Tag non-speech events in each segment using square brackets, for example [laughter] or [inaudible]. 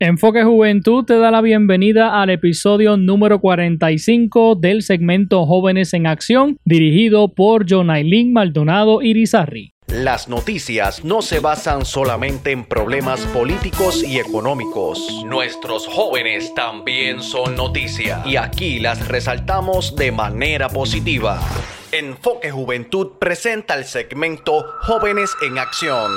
Enfoque Juventud te da la bienvenida al episodio número 45 del segmento Jóvenes en Acción, dirigido por Jonailin Maldonado Irizarri. Las noticias no se basan solamente en problemas políticos y económicos. Nuestros jóvenes también son noticia y aquí las resaltamos de manera positiva. Enfoque Juventud presenta el segmento Jóvenes en Acción.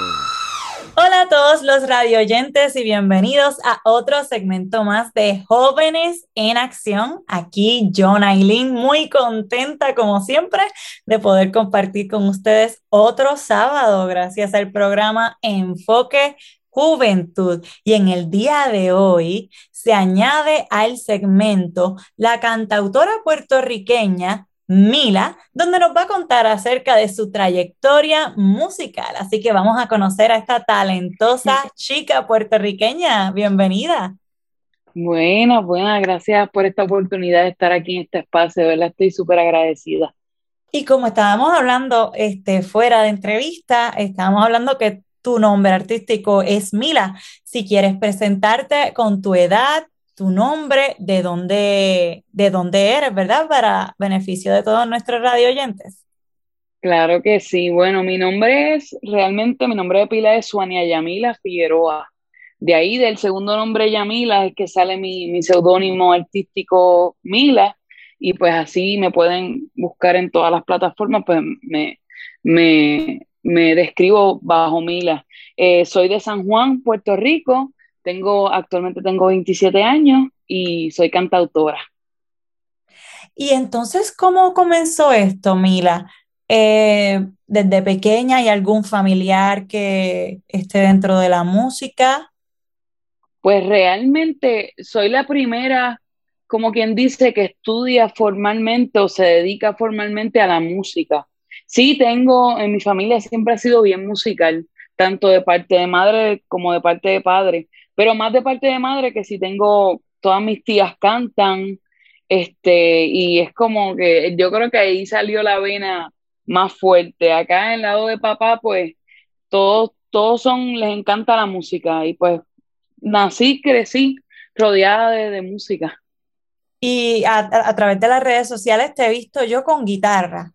Hola a todos los radio oyentes y bienvenidos a otro segmento más de Jóvenes en Acción. Aquí John Aileen, muy contenta como siempre de poder compartir con ustedes otro sábado gracias al programa Enfoque Juventud. Y en el día de hoy se añade al segmento la cantautora puertorriqueña Mila, donde nos va a contar acerca de su trayectoria musical. Así que vamos a conocer a esta talentosa chica puertorriqueña. Bienvenida. Buenas, buenas, gracias por esta oportunidad de estar aquí en este espacio, de verdad estoy súper agradecida. Y como estábamos hablando este, fuera de entrevista, estábamos hablando que tu nombre artístico es Mila. Si quieres presentarte con tu edad, tu nombre, de dónde, de dónde eres, ¿verdad? Para beneficio de todos nuestros radio oyentes. Claro que sí. Bueno, mi nombre es, realmente mi nombre de pila es Suania Yamila Figueroa. De ahí, del segundo nombre Yamila, es que sale mi, mi seudónimo artístico Mila. Y pues así me pueden buscar en todas las plataformas, pues me, me, me describo bajo Mila. Eh, soy de San Juan, Puerto Rico. Tengo, actualmente tengo 27 años y soy cantautora. Y entonces, ¿cómo comenzó esto, Mila? Eh, ¿Desde pequeña hay algún familiar que esté dentro de la música? Pues realmente soy la primera, como quien dice, que estudia formalmente o se dedica formalmente a la música. Sí, tengo, en mi familia siempre ha sido bien musical, tanto de parte de madre como de parte de padre pero más de parte de madre que si tengo, todas mis tías cantan, este, y es como que yo creo que ahí salió la vena más fuerte. Acá en el lado de papá, pues todos, todos son, les encanta la música y pues nací, crecí rodeada de, música. Y a, través de las redes sociales te he visto yo con guitarra.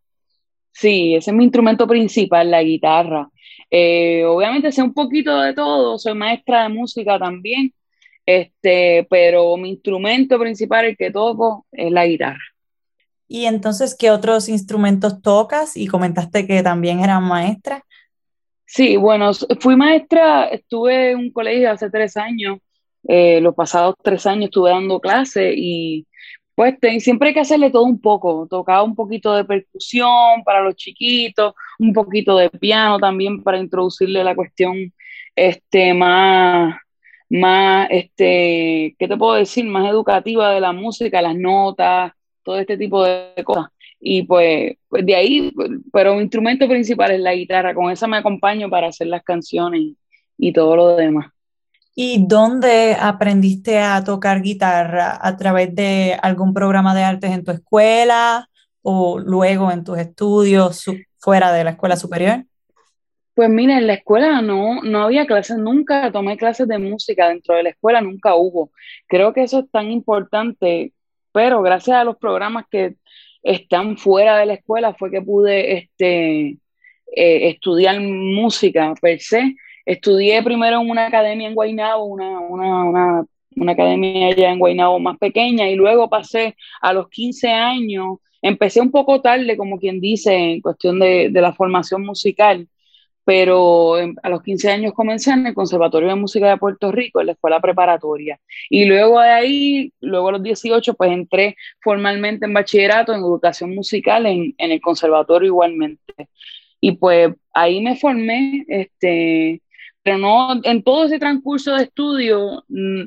Sí, ese es mi instrumento principal, la guitarra. Eh, obviamente sé un poquito de todo, soy maestra de música también, este, pero mi instrumento principal, el que toco, es la guitarra. ¿Y entonces qué otros instrumentos tocas? Y comentaste que también eras maestra. Sí, bueno, fui maestra, estuve en un colegio hace tres años, eh, los pasados tres años estuve dando clases y pues siempre hay que hacerle todo un poco. Tocaba un poquito de percusión para los chiquitos, un poquito de piano también para introducirle la cuestión este, más, más, este, ¿qué te puedo decir? Más educativa de la música, las notas, todo este tipo de cosas. Y pues, pues de ahí, pero mi instrumento principal es la guitarra, con esa me acompaño para hacer las canciones y todo lo demás. ¿Y dónde aprendiste a tocar guitarra? ¿A través de algún programa de artes en tu escuela o luego en tus estudios fuera de la escuela superior? Pues mira, en la escuela no, no había clases, nunca tomé clases de música dentro de la escuela, nunca hubo. Creo que eso es tan importante, pero gracias a los programas que están fuera de la escuela fue que pude este, eh, estudiar música per se Estudié primero en una academia en Guaynabo, una, una, una, una academia allá en Guaynabo más pequeña, y luego pasé a los 15 años, empecé un poco tarde, como quien dice, en cuestión de, de la formación musical, pero a los 15 años comencé en el Conservatorio de Música de Puerto Rico, en la escuela preparatoria. Y luego de ahí, luego a los 18, pues entré formalmente en bachillerato en educación musical en, en el conservatorio igualmente. Y pues ahí me formé, este, pero no, en todo ese transcurso de estudio mm,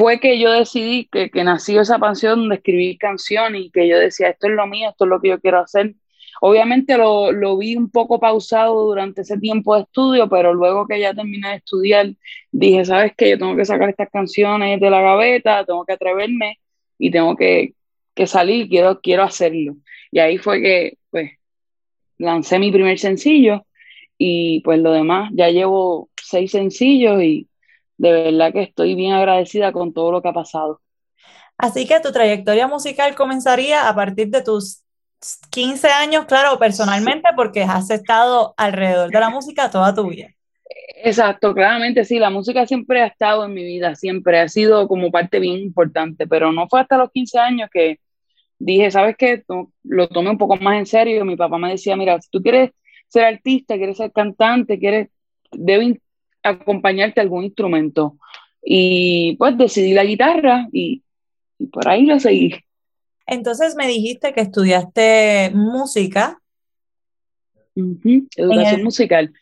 fue que yo decidí que, que nació esa pasión de escribir canciones y que yo decía, esto es lo mío, esto es lo que yo quiero hacer. Obviamente lo, lo, vi un poco pausado durante ese tiempo de estudio, pero luego que ya terminé de estudiar, dije, sabes que yo tengo que sacar estas canciones de la gaveta, tengo que atreverme y tengo que, que salir, quiero, quiero hacerlo. Y ahí fue que, pues, lancé mi primer sencillo y pues lo demás, ya llevo seis sencillos y de verdad que estoy bien agradecida con todo lo que ha pasado. Así que tu trayectoria musical comenzaría a partir de tus 15 años, claro, personalmente, porque has estado alrededor de la música toda tu vida. Exacto, claramente sí, la música siempre ha estado en mi vida, siempre ha sido como parte bien importante, pero no fue hasta los 15 años que dije, ¿sabes qué? Lo tomé un poco más en serio. Mi papá me decía, mira, si tú quieres ser artista, quieres ser cantante, quieres, deben acompañarte algún instrumento. Y pues decidí la guitarra y, por ahí lo seguí. Entonces me dijiste que estudiaste música. Educación musical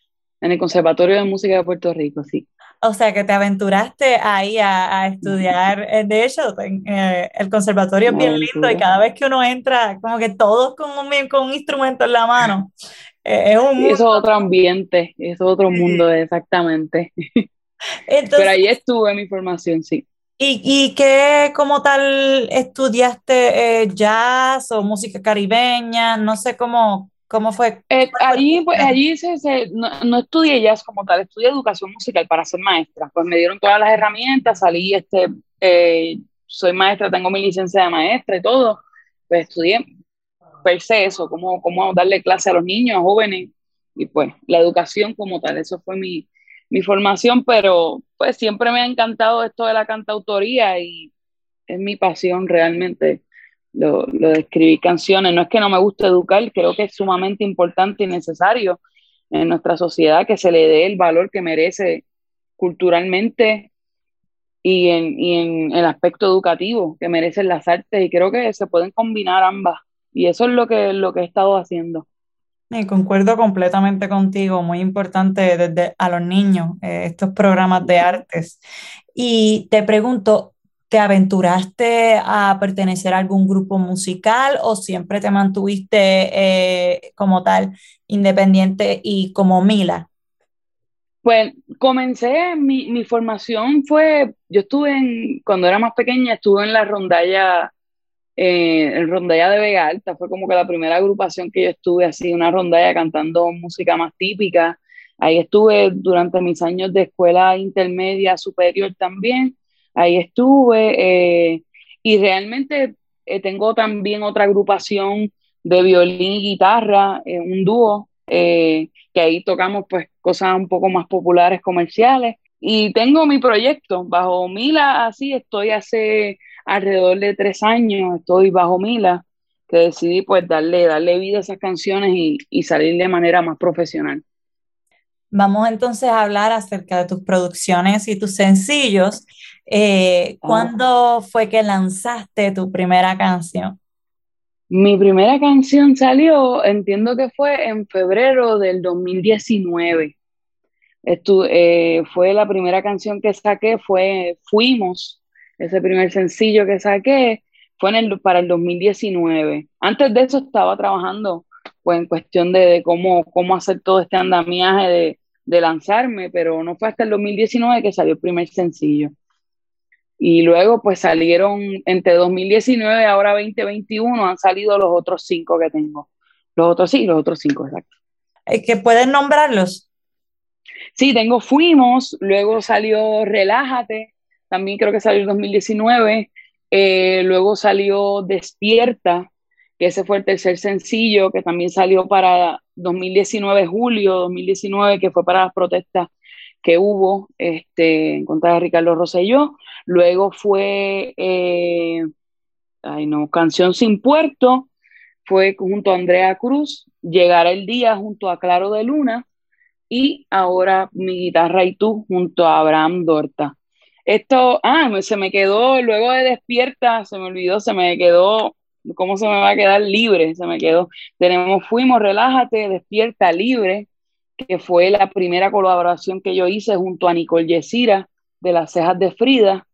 en el Conservatorio de Música de Puerto Rico, sí. O sea, que te aventuraste ahí a, estudiar. Eh, de hecho, eh, el conservatorio es bien lindo y cada vez que uno entra, como que todos con un, con un instrumento en la mano. Eh, es un es otro ambiente, es otro mundo, exactamente. [laughs] Pero ahí estuve mi formación, sí. ¿Y, y qué como tal estudiaste jazz o música caribeña? No sé cómo, ¿Cómo fue? Eh, allí, pues, allí se, no, estudié jazz como tal, estudié educación musical para ser maestra. Pues me dieron todas las herramientas, salí, este, eh, soy maestra, tengo mi licencia de maestra y todo. Pues estudié per se eso, cómo, darle clase a los niños, a jóvenes, y pues la educación como tal, eso fue mi, mi formación, pero pues siempre me ha encantado esto de la cantautoría y es mi pasión realmente lo, de escribir canciones. No es que no me guste educar, creo que es sumamente importante y necesario en nuestra sociedad que se le dé el valor que merece culturalmente y en, y en el aspecto educativo que merecen las artes y creo que se pueden combinar ambas y eso es lo que, lo que he estado haciendo. Y concuerdo completamente contigo, muy importante desde a los niños, eh, estos programas de artes. Y te pregunto, ¿Te aventuraste a pertenecer a algún grupo musical o siempre te mantuviste eh, como tal independiente y como Mila? Pues comencé, mi, mi, formación fue, yo estuve en, cuando era más pequeña, estuve en la rondalla, eh, en rondalla de Vega Alta, fue como que la primera agrupación que yo estuve así, una rondalla cantando música más típica. Ahí estuve durante mis años de escuela intermedia superior también ahí estuve eh, y realmente eh, tengo también otra agrupación de violín y guitarra, eh, un dúo, que ahí tocamos pues cosas un poco más populares, comerciales. Y tengo mi proyecto bajo Mila, así estoy hace alrededor de tres años, estoy bajo Mila, que decidí pues darle, darle vida a esas canciones y, y salir de manera más profesional. Vamos entonces a hablar acerca de tus producciones y tus sencillos. Eh, ¿Cuándo fue que lanzaste tu primera canción? Mi primera canción salió, entiendo que fue en febrero del 2019. Eh, fue la primera canción que saqué, fue Fuimos, ese primer sencillo que saqué, fue en el, para el 2019. Antes de eso estaba trabajando pues, en cuestión de, cómo, cómo hacer todo este andamiaje de, de lanzarme, pero no fue hasta el 2019 que salió el primer sencillo. Y luego pues salieron entre 2019 ahora 2021 han salido los otros cinco que tengo. Los otros sí, los otros cinco, exacto. ¿Que pueden nombrarlos? Sí, tengo Fuimos, luego salió Relájate, también creo que salió en 2019, eh, luego salió Despierta, que ese fue el tercer sencillo que también salió para 2019, julio 2019, que fue para las protestas que hubo este, en contra de Ricardo Rosselló. Luego fue, eh, ay no, Canción Sin Puerto, fue junto a Andrea Cruz, Llegar el Día junto a Claro de Luna y ahora Mi Guitarra y Tú junto a Abraham Dorta. Esto, ah, se me quedó, luego de Despierta, se me olvidó, se me quedó, ¿cómo se me va a quedar libre? Se me quedó. Tenemos Fuimos, Relájate, Despierta, Libre, que fue la primera colaboración que yo hice junto a Nicole Yesira de Las Cejas de Frida,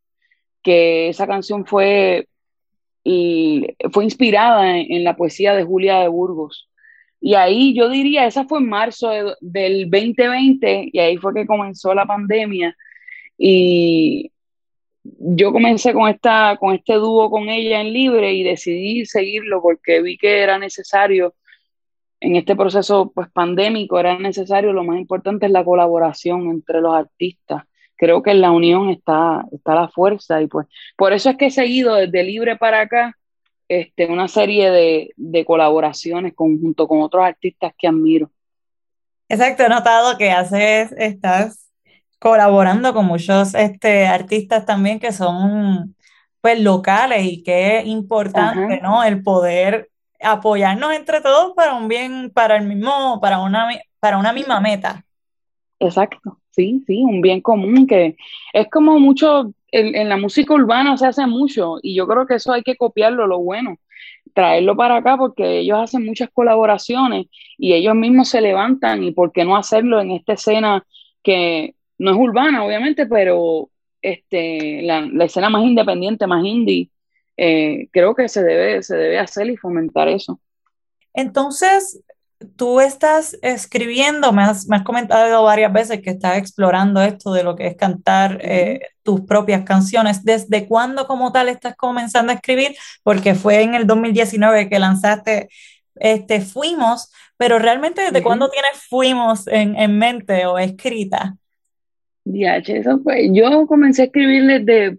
que esa canción fue, y fue inspirada en, la poesía de Julia de Burgos. Y ahí yo diría, esa fue en marzo del 2020 y ahí fue que comenzó la pandemia. Y yo comencé con, esta, con este dúo con ella en Libre y decidí seguirlo porque vi que era necesario en este proceso pues pandémico era necesario, lo más importante es la colaboración entre los artistas creo que en la unión está, está la fuerza y pues por eso es que he seguido desde Libre para acá este, una serie de, de colaboraciones junto con otros artistas que admiro. Exacto, he notado que haces, estás colaborando con muchos este, artistas también que son pues locales y que es importante, ¿no? El poder apoyarnos entre todos para un bien, para el mismo, para una, para una misma meta. Exacto, sí, sí, un bien común que es como mucho, en, la música urbana se hace mucho y yo creo que eso hay que copiarlo, lo bueno, traerlo para acá porque ellos hacen muchas colaboraciones y ellos mismos se levantan y por qué no hacerlo en esta escena que no es urbana, obviamente, pero este, la, la escena más independiente, más indie, eh, creo que se debe, se debe hacer y fomentar eso. Entonces, tú estás escribiendo, me has, me has, comentado varias veces que estás explorando esto de lo que es cantar eh, tus propias canciones. ¿Desde cuándo como tal estás comenzando a escribir? Porque fue en el 2019 que lanzaste este, Fuimos, pero realmente ¿desde cuándo tienes Fuimos en, en, mente o escrita? Eso. Yo comencé a escribir desde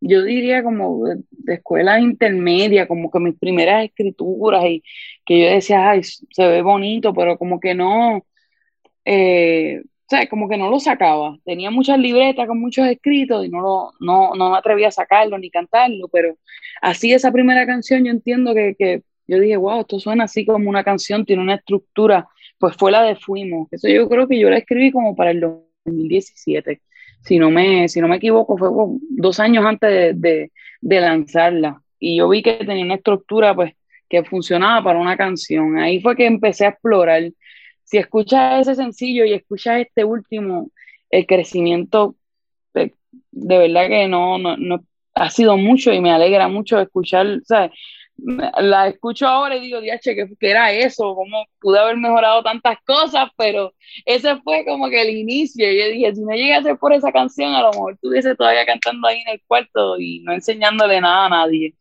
yo diría como de, escuela intermedia, como que mis primeras escrituras y que yo decía, ay, se ve bonito, pero como que no, eh, o sea, como que no lo sacaba. Tenía muchas libretas con muchos escritos y no, lo, no, no me atrevía a sacarlo ni cantarlo, pero así esa primera canción yo entiendo que, que yo dije, wow, esto suena así como una canción, tiene una estructura, pues fue la de Fuimos. Eso yo creo que yo la escribí como para el 2017 si no me, si no me equivoco, fue dos años antes de, lanzarla. Y yo vi que tenía una estructura pues que funcionaba para una canción. Ahí fue que empecé a explorar. Si escuchas ese sencillo y escuchas este último, el crecimiento de, de verdad que no, no, no, ha sido mucho y me alegra mucho escuchar, ¿sabes? La escucho ahora y digo, diache, ¿qué, ¿qué, era eso? ¿Cómo pude haber mejorado tantas cosas? Pero ese fue como que el inicio. Y yo dije, si no llegase por esa canción, a lo mejor estuviese todavía cantando ahí en el cuarto y no enseñándole nada a nadie.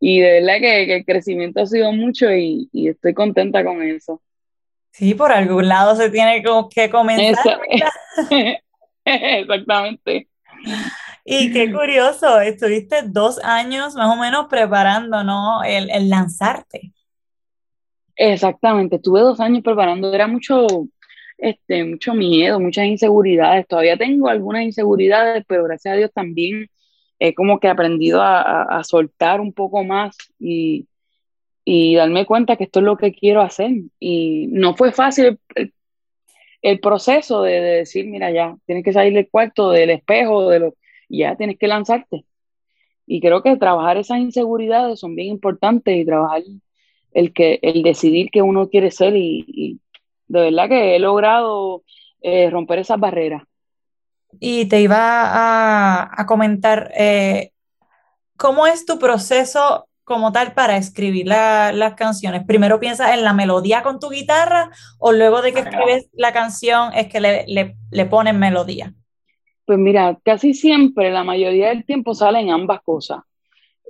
Y de verdad que, el crecimiento ha sido mucho y, y, estoy contenta con eso. Sí, por algún lado se tiene que comenzar. [laughs] Exactamente. Y qué [laughs] curioso, estuviste dos años más o menos preparando, ¿no? El, el lanzarte. Exactamente, estuve dos años preparando, era mucho, este, mucho miedo, muchas inseguridades, todavía tengo algunas inseguridades, pero gracias a Dios también he como que aprendido a, a, soltar un poco más y, y, darme cuenta que esto es lo que quiero hacer. Y no fue fácil el, el proceso de, de, decir, mira, ya, tienes que salir del cuarto, del espejo, de lo, ya tienes que lanzarte. Y creo que trabajar esas inseguridades son bien importantes y trabajar el, que, el decidir que uno quiere ser y, de verdad que he logrado eh, romper esas barreras. Y te iba a, comentar, eh, ¿cómo es tu proceso como tal para escribir las canciones? ¿Primero piensas en la melodía con tu guitarra o luego de que escribes la canción es que le, le, le pones melodía? Pues mira, casi siempre, la mayoría del tiempo salen ambas cosas.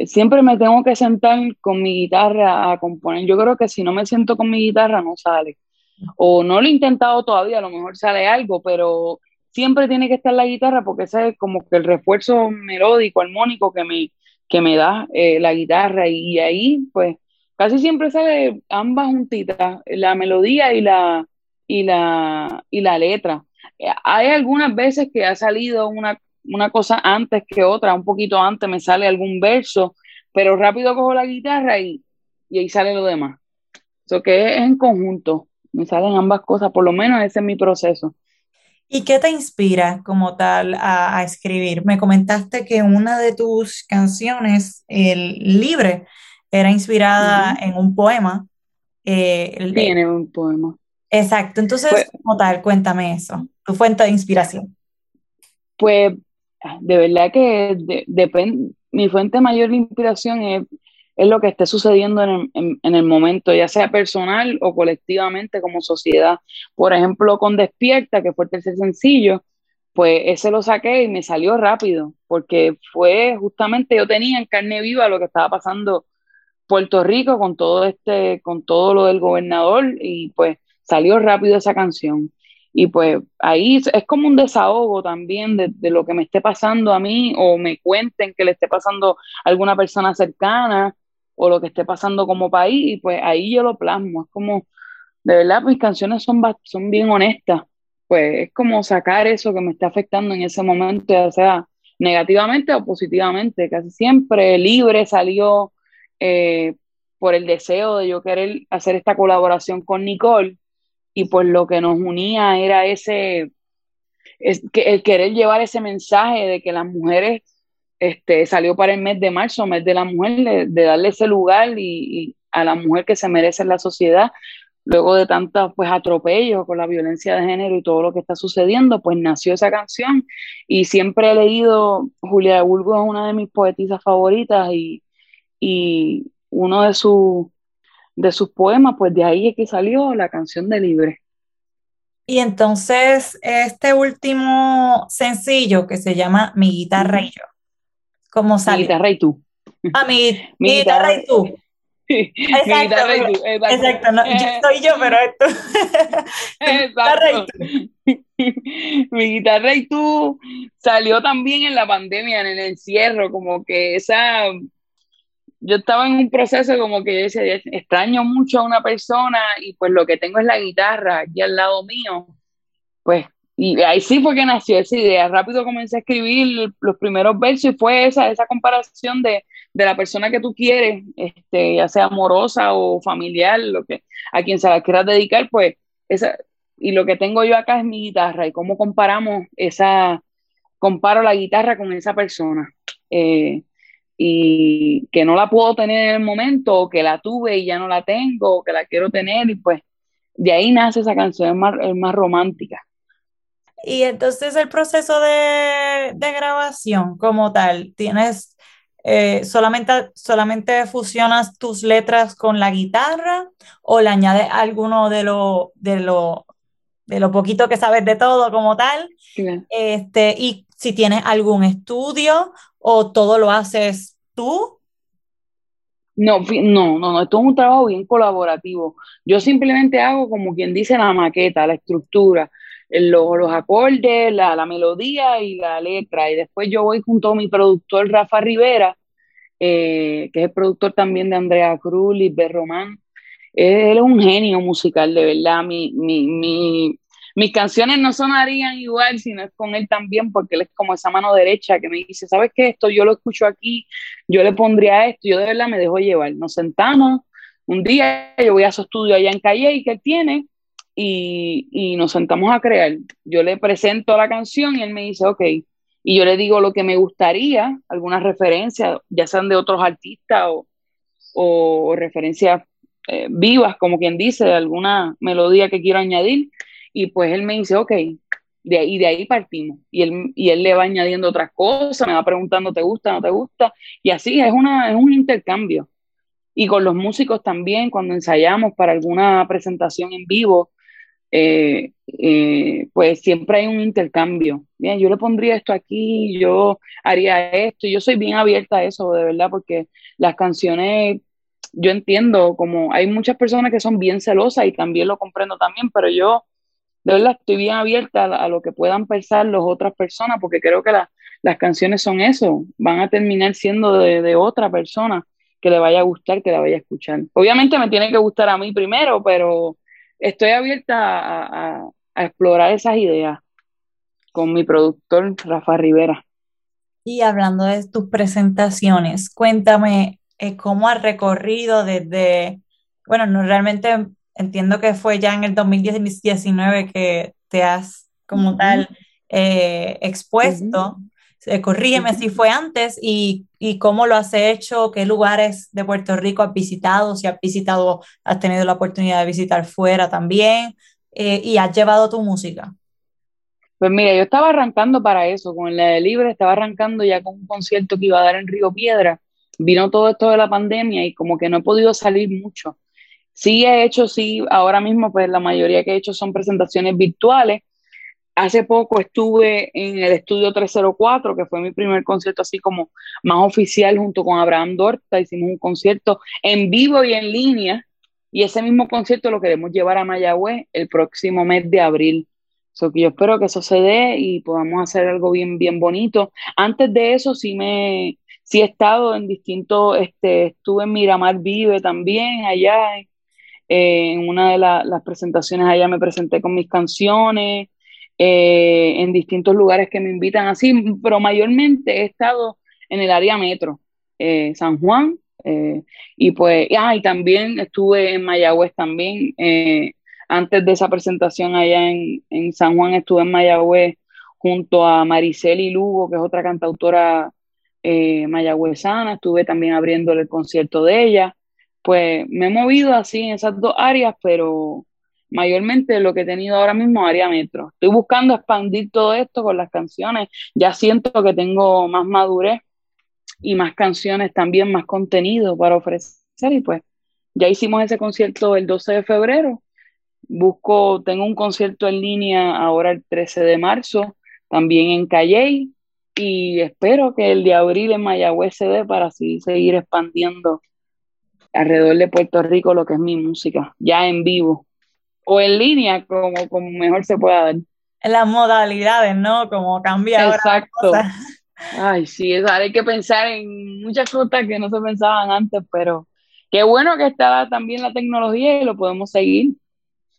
Siempre me tengo que sentar con mi guitarra a componer. Yo creo que si no me siento con mi guitarra no sale. O no lo he intentado todavía, a lo mejor sale algo, pero siempre tiene que estar la guitarra porque ese es como que el refuerzo melódico, armónico que me, que me da eh, la guitarra. Y, ahí, pues, casi siempre sale ambas juntitas, la melodía y la, y la, y la letra hay algunas veces que ha salido una, cosa antes que otra, un poquito antes me sale algún verso, pero rápido cojo la guitarra y, ahí sale lo demás. Eso que es en conjunto, me salen ambas cosas, por lo menos ese es mi proceso. ¿Y qué te inspira como tal a, escribir? Me comentaste que una de tus canciones, el Libre, era inspirada en un poema. Eh, Tiene un poema. Exacto, entonces, pues como tal, cuéntame eso tu fuente de inspiración? Pues de verdad que depende, mi fuente mayor de inspiración es, es lo que esté sucediendo en el, en, el, momento, ya sea personal o colectivamente como sociedad. Por ejemplo, con Despierta, que fue el tercer sencillo, pues ese lo saqué y me salió rápido, porque fue justamente yo tenía en carne viva lo que estaba pasando Puerto Rico con todo este, con todo lo del gobernador, y pues salió rápido esa canción. Y pues ahí es como un desahogo también de, de, lo que me esté pasando a mí o me cuenten que le esté pasando a alguna persona cercana o lo que esté pasando como país y pues ahí yo lo plasmo. Es como, de verdad, mis canciones son, son bien honestas. Pues es como sacar eso que me está afectando en ese momento, ya sea negativamente o positivamente. Casi siempre libre salió eh, por el deseo de yo querer hacer esta colaboración con Nicole y pues lo que nos unía era ese, es que el querer llevar ese mensaje de que las mujeres, este, salió para el mes de marzo, mes de la mujer, de, darle ese lugar y, a la mujer que se merece en la sociedad, luego de tantos pues atropellos con la violencia de género y todo lo que está sucediendo, pues nació esa canción. Y siempre he leído, Julia de Burgos es una de mis poetisas favoritas y, y uno de sus de sus poemas, pues de ahí es que salió la canción de Libre. Y entonces este último sencillo que se llama Mi guitarra y yo, ¿cómo sale? Mi guitarra y tú. Ah, mi, [laughs] mi, guitarra, y tú. Exacto, [laughs] [laughs] mi guitarra y tú. Exacto, no, yo soy yo, pero esto. mi guitarra y tú. mi guitarra y tú salió también en la pandemia, en el encierro, como que esa yo estaba en un proceso como que yo decía, extraño mucho a una persona y pues lo que tengo es la guitarra aquí al lado mío, pues, y ahí sí fue que nació esa idea, rápido comencé a escribir los primeros versos y fue esa, esa comparación de, de la persona que tú quieres, este, ya sea amorosa o familiar, lo que, a quien se la quieras dedicar, pues, esa, y lo que tengo yo acá es mi guitarra y cómo comparamos esa, comparo la guitarra con esa persona. Eh, y que no la puedo tener en el momento, o que la tuve y ya no la tengo, o que la quiero tener, y pues de ahí nace esa canción, es más, más romántica. Y entonces el proceso de, de grabación como tal, tienes eh, solamente, solamente fusionas tus letras con la guitarra o le añades alguno de lo, de lo, de lo poquito que sabes de todo como tal. Este, y si tienes algún estudio o todo lo haces tú? No, no, no, no, esto es un trabajo bien colaborativo. Yo simplemente hago como quien dice la maqueta, la estructura, los acordes, la, la, melodía y la letra. Y después yo voy junto a mi productor Rafa Rivera, eh, que es el productor también de Andrea Cruz, Lisbeth Román. Él es un genio musical, de verdad. Mi, mi, mi, mis canciones no sonarían igual si no es con él también, porque él es como esa mano derecha que me dice, ¿sabes qué? Esto yo lo escucho aquí, yo le pondría esto, yo de verdad me dejo llevar. Nos sentamos, un día yo voy a su estudio allá en Calle y que él tiene, y, y nos sentamos a crear. Yo le presento la canción y él me dice, ok, y yo le digo lo que me gustaría, algunas referencias, ya sean de otros artistas o, o referencias eh, vivas, como quien dice, alguna melodía que quiero añadir y pues él me dice, ok, de ahí, de ahí partimos. Y él, y él le va añadiendo otras cosas, me va preguntando, ¿te gusta, no te gusta? Y así es, una, es un intercambio. Y con los músicos también, cuando ensayamos para alguna presentación en vivo, eh, eh, pues siempre hay un intercambio. Bien, yo le pondría esto aquí, yo haría esto. Yo soy bien abierta a eso, de verdad, porque las canciones, yo entiendo como hay muchas personas que son bien celosas y también lo comprendo también, pero yo de verdad estoy bien abierta a, lo que puedan pensar las otras personas, porque creo que las canciones son eso, van a terminar siendo de, otra persona que le vaya a gustar, que la vaya a escuchar. Obviamente me tiene que gustar a mí primero, pero estoy abierta a, a explorar esas ideas con mi productor Rafa Rivera. Y hablando de tus presentaciones, cuéntame eh, cómo has recorrido desde, bueno, no realmente entiendo que fue ya en el 2019 que te has como tal eh, expuesto. Eh, corrígeme si fue antes y, y, cómo lo has hecho, qué lugares de Puerto Rico has visitado, si has visitado, has tenido la oportunidad de visitar fuera también eh, y has llevado tu música. Pues mira, yo estaba arrancando para eso, con la de Libre, estaba arrancando ya con un concierto que iba a dar en Río Piedra. Vino todo esto de la pandemia y como que no he podido salir mucho. Sí he hecho, sí, ahora mismo pues la mayoría que he hecho son presentaciones virtuales. Hace poco estuve en el estudio 304, que fue mi primer concierto así como más oficial junto con Abraham Dorta. Hicimos un concierto en vivo y en línea y ese mismo concierto lo queremos llevar a Mayagüez el próximo mes de abril. So que yo espero que eso se dé y podamos hacer algo bien, bien bonito. Antes de eso sí me, sí he estado en distintos, este, estuve en Miramar Vive también allá, eh, en una de las presentaciones allá me presenté con mis canciones, eh, en distintos lugares que me invitan así, pero mayormente he estado en el área metro, eh, San Juan, y pues, ah, también estuve en Mayagüez también, antes de esa presentación allá en, en San Juan estuve en Mayagüez junto a Mariceli Lugo, que es otra cantautora eh, mayagüezana, estuve también abriéndole el concierto de ella. Pues me he movido así en esas dos áreas, pero mayormente lo que he tenido ahora mismo área metro. Estoy buscando expandir todo esto con las canciones. Ya siento que tengo más madurez y más canciones también, más contenido para ofrecer. Y pues ya hicimos ese concierto el 12 de febrero Busco, tengo un concierto en línea ahora el 13 de marzo, también en Calley, y espero que el de abril en Mayagüez se dé para así seguir expandiendo alrededor de Puerto Rico lo que es mi música, ya en vivo o en línea, como, como mejor se pueda dar. En las modalidades, ¿no? Como cambia Exacto. Ay, sí, hay que pensar en muchas cosas que no se pensaban antes, pero qué bueno que está también la tecnología y lo podemos seguir.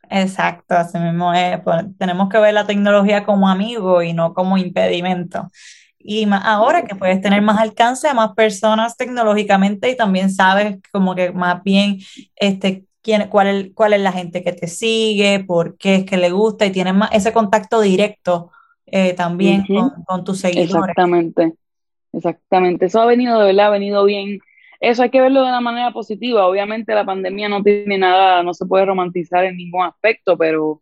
Exacto, así mismo es. Pues, tenemos que ver la tecnología como amigo y no como impedimento. Y más ahora que puedes tener más alcance a más personas tecnológicamente y también sabes como que más bien este, quién, cuál, es, cuál es la gente que te sigue, por qué es que le gusta y tienes más ese contacto directo eh, también con, con, tus seguidores. Exactamente, exactamente. Eso ha venido de verdad, ha venido bien eso hay que verlo de una manera positiva. Obviamente la pandemia no tiene nada, no se puede romantizar en ningún aspecto, pero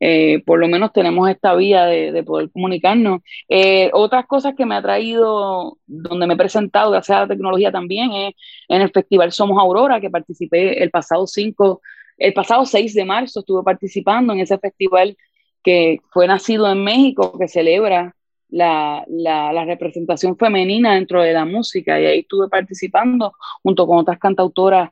eh, por lo menos tenemos esta vía de, poder comunicarnos. Eh, otras cosas que me ha traído, donde me he presentado, gracias a la tecnología también, es en el Festival Somos Aurora, que participé el pasado 5, el pasado 6 de marzo, estuve participando en ese festival que fue nacido en México, que celebra la, la, representación femenina dentro de la música y ahí estuve participando junto con otras cantautoras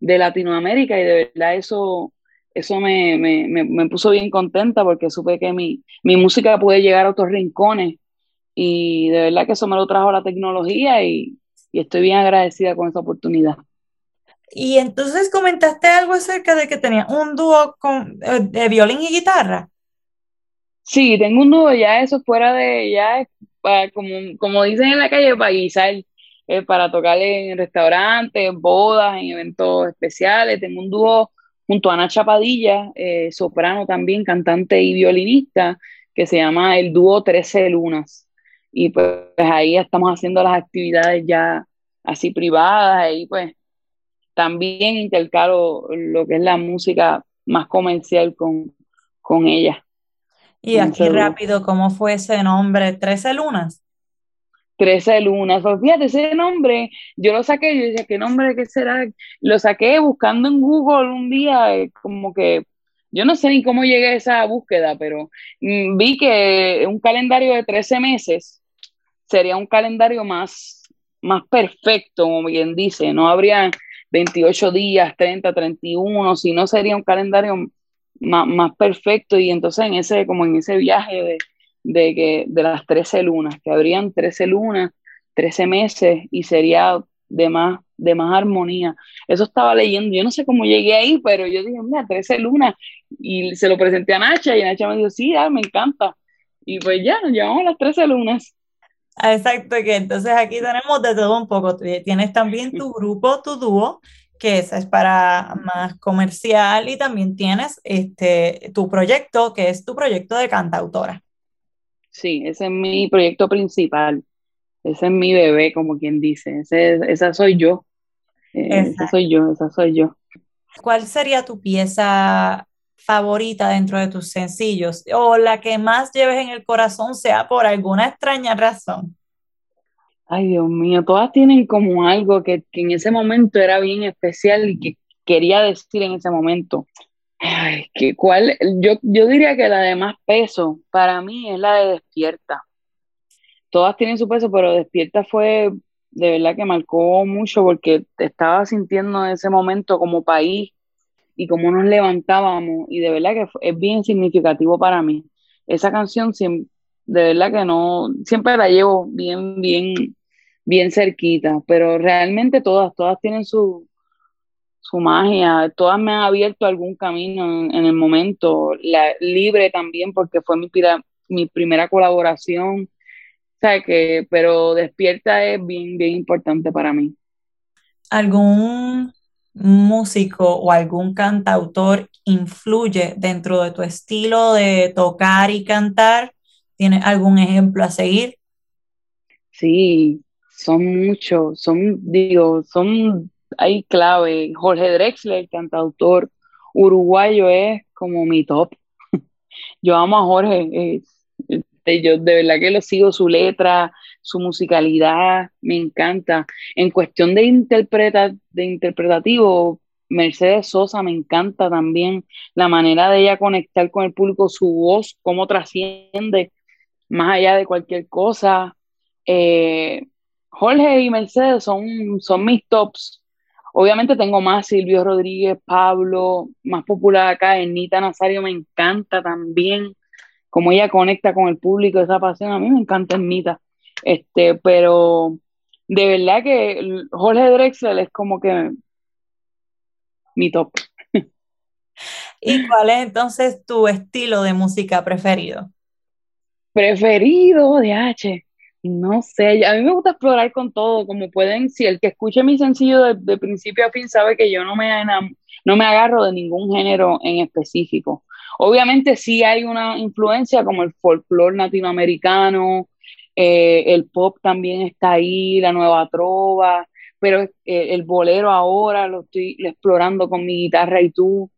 de Latinoamérica y de verdad eso, eso me, me, me, puso bien contenta porque supe que mi, mi, música puede llegar a otros rincones y de verdad que eso me lo trajo la tecnología y, y estoy bien agradecida con esa oportunidad. Y entonces comentaste algo acerca de que tenía un dúo con, eh, de violín y guitarra. Sí, tengo un nudo ya eso fuera de, ya para, como, como dicen en la calle, para guisar, eh, para tocar en restaurantes, bodas, en eventos especiales. Tengo un dúo junto a Ana Chapadilla, eh, soprano también, cantante y violinista, que se llama el dúo 13 Lunas. Y pues, ahí estamos haciendo las actividades ya así privadas, y pues también intercalo lo que es la música más comercial con, con ella. Y aquí rápido, ¿cómo fue ese nombre? ¿Trece lunas? Trece lunas. Pues fíjate, ese nombre, yo lo saqué, yo decía, ¿qué nombre qué será? Lo saqué buscando en Google un día, eh, como que, yo no sé ni cómo llegué a esa búsqueda, pero mm, vi que un calendario de 13 meses sería un calendario más, más perfecto, como bien dice, no habría 28 días, 30, 31, sino sería un calendario más, perfecto y entonces en ese, como en ese viaje de, de, que, de las 13 lunas, que habrían 13 lunas, 13 meses y sería de más, de más armonía. Eso estaba leyendo, yo no sé cómo llegué ahí, pero yo dije, mira, 13 lunas y se lo presenté a Nacha y Nacha me dijo, sí, ah, me encanta. Y pues ya, nos llevamos las 13 lunas. Exacto, que entonces aquí tenemos de todo un poco. Tienes también tu grupo, tu dúo, que esa es para más comercial y también tienes este, tu proyecto, que es tu proyecto de cantautora. Sí, ese es mi proyecto principal. Ese es mi bebé, como quien dice. esa soy yo. Eh, esa soy yo, esa soy yo. ¿Cuál sería tu pieza favorita dentro de tus sencillos o la que más lleves en el corazón, sea por alguna extraña razón? Ay, Dios mío, todas tienen como algo que, en ese momento era bien especial y que quería decir en ese momento. Ay, que cuál, yo, yo diría que la de más peso para mí es la de Despierta. Todas tienen su peso, pero Despierta fue de verdad que marcó mucho porque estaba sintiendo en ese momento como país y cómo nos levantábamos y de verdad que es bien significativo para mí. esa canción de verdad que no, siempre la llevo bien, bien, bien cerquita, pero realmente todas, todas tienen su, su magia, todas me han abierto algún camino en, el momento, la libre también porque fue mi, mi primera colaboración, o sea que, pero despierta es bien, bien importante para mí. ¿Algún músico o algún cantautor influye dentro de tu estilo de tocar y cantar? ¿Tienes algún ejemplo a seguir? Sí, son muchos, son, digo, son, hay clave. Jorge Drexler, cantautor uruguayo, es como mi top. [laughs] Yo amo a Jorge, yo de verdad que lo sigo, su letra, su musicalidad, me encanta. En cuestión de, interpreta, de interpretativo, Mercedes Sosa me encanta también, la manera de ella conectar con el público, su voz, cómo trasciende más allá de cualquier cosa. Eh, Jorge y Mercedes son, son mis tops. Obviamente tengo más Silvio Rodríguez, Pablo, más popular acá, Enita Nazario me encanta también, como ella conecta con el público, esa pasión, a mí me encanta Enita. Este, pero de verdad que Jorge Drexel es como que mi top. ¿Y cuál es entonces tu estilo de música preferido? Preferido de H. No sé, a mí me gusta explorar con todo, como pueden, si el que escuche mi sencillo de, principio a fin sabe que yo no me, no me agarro de ningún género en específico. Obviamente sí hay una influencia como el folclore latinoamericano, eh, el pop también está ahí, la nueva trova, pero eh, el bolero ahora lo estoy explorando con mi guitarra y tú.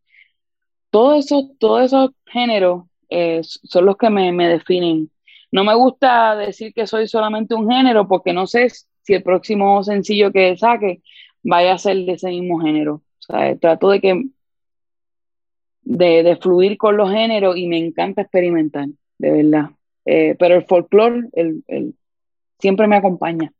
Todos esos, todos esos géneros eh, son los que me, definen. No me gusta decir que soy solamente un género porque no sé si el próximo sencillo que saque vaya a ser de ese mismo género. O sea, trato de que de, fluir con los géneros y me encanta experimentar, de verdad. Eh, pero el folclore el, siempre me acompaña.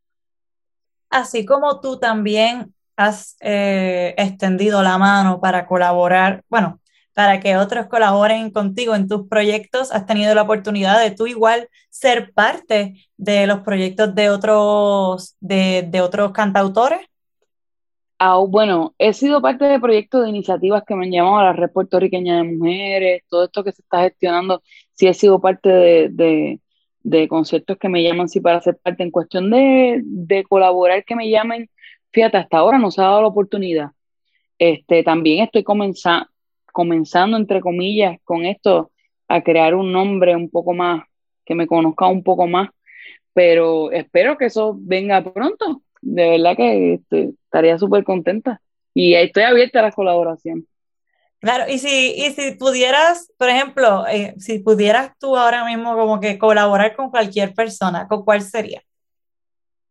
Así como tú también has eh, extendido la mano para colaborar, bueno, para que otros colaboren contigo en tus proyectos, has tenido la oportunidad de tú igual ser parte de los proyectos de otros, de, de otros cantautores. Ah, bueno, he sido parte de proyectos de iniciativas que me han llamado a la Red Puertorriqueña de Mujeres, todo esto que se está gestionando, sí he sido parte de, de, conciertos que me llaman, sí, para ser parte. En cuestión de, de colaborar, que me llamen, fíjate, hasta ahora no se ha dado la oportunidad. Este, también estoy comenzando, comenzando, entre comillas, con esto, a crear un nombre un poco más, que me conozca un poco más, pero espero que eso venga pronto de verdad que este, estaría súper contenta y estoy abierta a la colaboración. Claro, y si, y si pudieras, por ejemplo, eh, si pudieras tú ahora mismo como que colaborar con cualquier persona, ¿con cuál sería?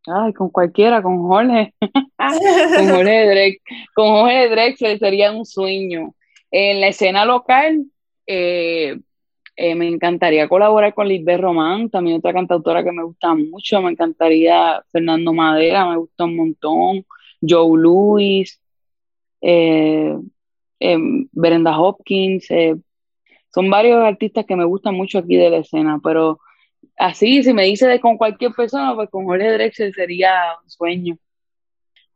Ay, con cualquiera, con Jorge. [laughs] con Jorge [laughs] Drexler, con Jorge Drexler sería un sueño. En la escena local, eh, eh, me encantaría colaborar con Lisbeth Román, también otra cantautora que me gusta mucho. Me encantaría Fernando Madera, me gusta un montón. Joe Louis, eh, eh, Brenda Hopkins. son varios artistas que me gustan mucho aquí de la escena, pero así, si me dice de con cualquier persona, pues con Jorge Drexel sería un sueño.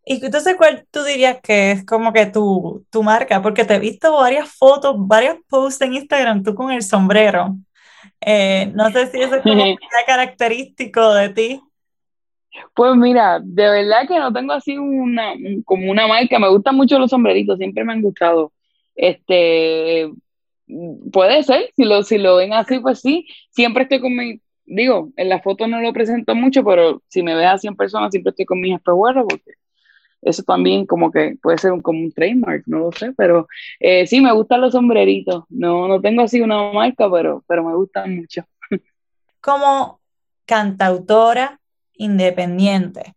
¿Y entonces cuál tú dirías que es como que tu, tu marca? Porque te he visto varias fotos, varios posts en Instagram, tú con el sombrero. Eh, no sé si eso es como [laughs] característico de ti. Pues mira, de verdad que no tengo así una, como una marca, me gustan mucho los sombreritos, siempre me han gustado. Este, puede ser, si lo, si lo ven así, pues sí, siempre estoy con mi, digo, en la foto no lo presento mucho, pero si me ves a 100 personas, siempre estoy con mis espejuelos, porque eso también como que puede ser un, como un trademark, no lo sé, pero eh, sí, me gustan los sombreritos. No, no tengo así una marca, pero, pero me gustan mucho. Como cantautora independiente,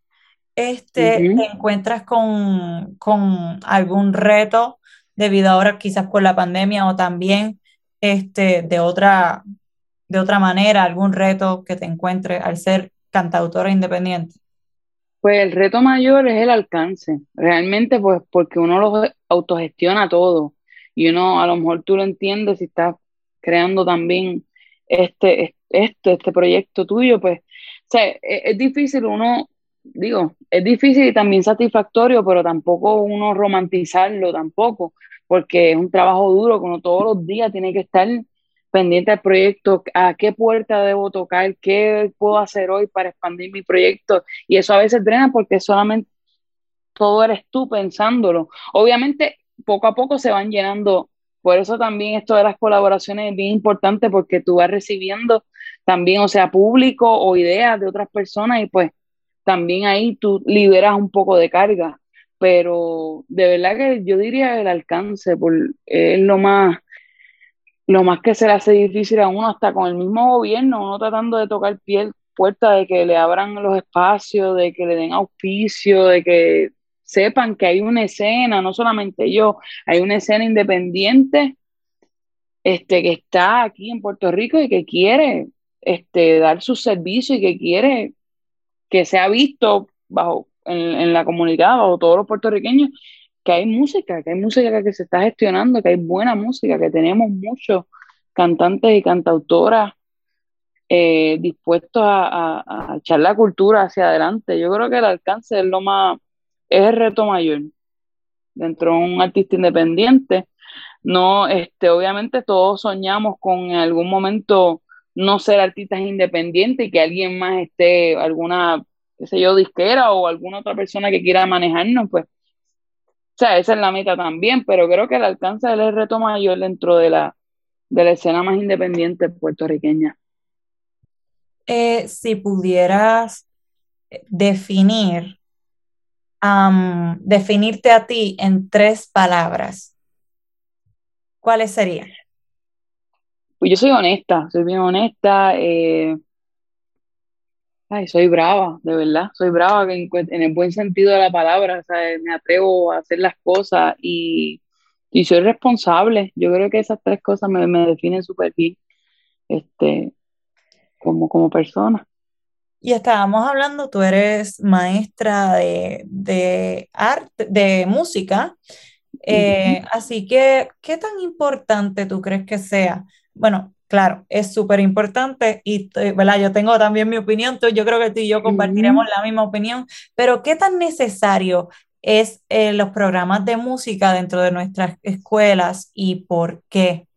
este, ¿te encuentras con, con, algún reto debido ahora quizás por la pandemia o también este, de, otra, de otra manera, algún reto que te encuentres al ser cantautora independiente? Pues el reto mayor es el alcance, realmente pues porque uno lo autogestiona todo. Y uno a lo mejor tú lo entiendes si estás creando también este, este, este proyecto tuyo, pues, o sea, es, es difícil uno, digo, es difícil y también satisfactorio, pero tampoco uno romantizarlo tampoco, porque es un trabajo duro, como todos los días tiene que estar pendiente del proyecto, a qué puerta debo tocar, qué puedo hacer hoy para expandir mi proyecto. Y eso a veces drena porque solamente todo eres tú pensándolo. Obviamente, poco a poco se van llenando. Por eso también esto de las colaboraciones es bien importante porque tú vas recibiendo también, o sea, público o ideas de otras personas y pues también ahí tú liberas un poco de carga. Pero de verdad que yo diría el alcance por, es lo más lo más que se le hace difícil a uno, hasta con el mismo gobierno, uno tratando de tocar piel, puerta de que le abran los espacios, de que le den auspicio, de que sepan que hay una escena, no solamente yo, hay una escena independiente este, que está aquí en Puerto Rico y que quiere este, dar su servicio y que quiere que sea visto bajo en, en la comunidad, bajo todos los puertorriqueños, que hay música, que hay música que se está gestionando, que hay buena música, que tenemos muchos cantantes y cantautoras eh, dispuestos a, echar la cultura hacia adelante. Yo creo que el alcance es lo más, es el reto mayor dentro de un artista independiente. No, este, obviamente todos soñamos con en algún momento no ser artistas independientes y que alguien más esté, alguna, qué sé yo, disquera o alguna otra persona que quiera manejarnos, pues o sea, esa es la meta también, pero creo que el alcance del reto mayor dentro de la, de la escena más independiente puertorriqueña. Eh, si pudieras definir, definirte a ti en tres palabras, ¿cuáles serían? Pues yo soy honesta, soy bien honesta. Eh, Ay, soy brava, de verdad, soy brava en, el buen sentido de la palabra, o sea, me atrevo a hacer las cosas y, soy responsable. Yo creo que esas tres cosas me, definen súper bien este, como, como persona. Y estábamos hablando, tú eres maestra de, arte, de música, eh, así que, ¿qué tan importante tú crees que sea? Bueno, Claro, es súper importante y ¿verdad? yo tengo también mi opinión, yo creo que tú y yo compartiremos la misma opinión, pero ¿qué tan necesario es eh, los programas de música dentro de nuestras escuelas y por qué?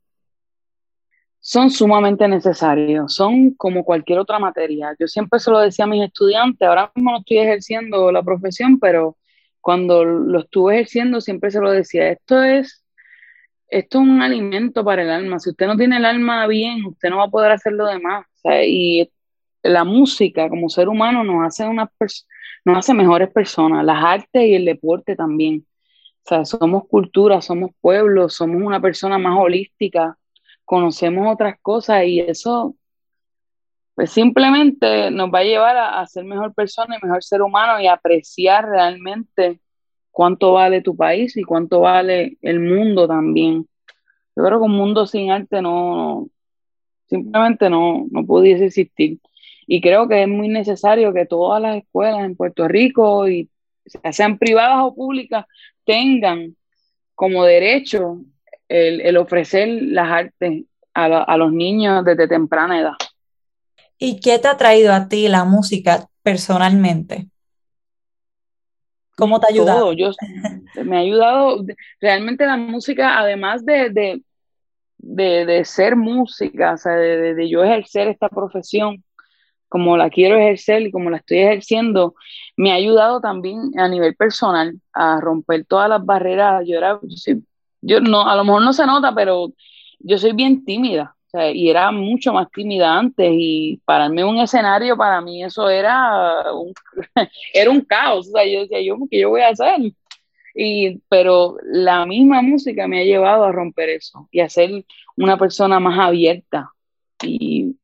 Son sumamente necesarios, son como cualquier otra materia. Yo siempre se lo decía a mis estudiantes, ahora mismo no estoy ejerciendo la profesión, pero cuando lo estuve ejerciendo siempre se lo decía, esto es esto es un alimento para el alma. Si usted no tiene el alma bien, usted no va a poder hacer lo demás. y la música como ser humano nos hace, una nos hace mejores personas, las artes y el deporte también. O sea, somos cultura, somos pueblo, somos una persona más holística, conocemos otras cosas y eso pues simplemente nos va a llevar a, a ser mejor persona y mejor ser humano y apreciar realmente cuánto vale tu país y cuánto vale el mundo también. Yo creo que un mundo sin arte no, simplemente no, no pudiese existir. Y creo que es muy necesario que todas las escuelas en Puerto Rico, y sean privadas o públicas, tengan como derecho el, ofrecer las artes a, a los niños desde temprana edad. ¿Y qué te ha traído a ti la música personalmente? ¿Cómo te ha ayudado? Yo, me ha ayudado, realmente la música, además de, de, ser música, o sea, de, yo ejercer esta profesión como la quiero ejercer y como la estoy ejerciendo, me ha ayudado también a nivel personal a romper todas las barreras. Yo era, yo no, a lo mejor no se nota, pero yo soy bien tímida y era mucho más tímida antes y pararme en un escenario para mí eso era un, [laughs] era un caos, o sea, yo decía, yo, ¿qué yo voy a hacer? Y, pero la misma música me ha llevado a romper eso y a ser una persona más abierta y,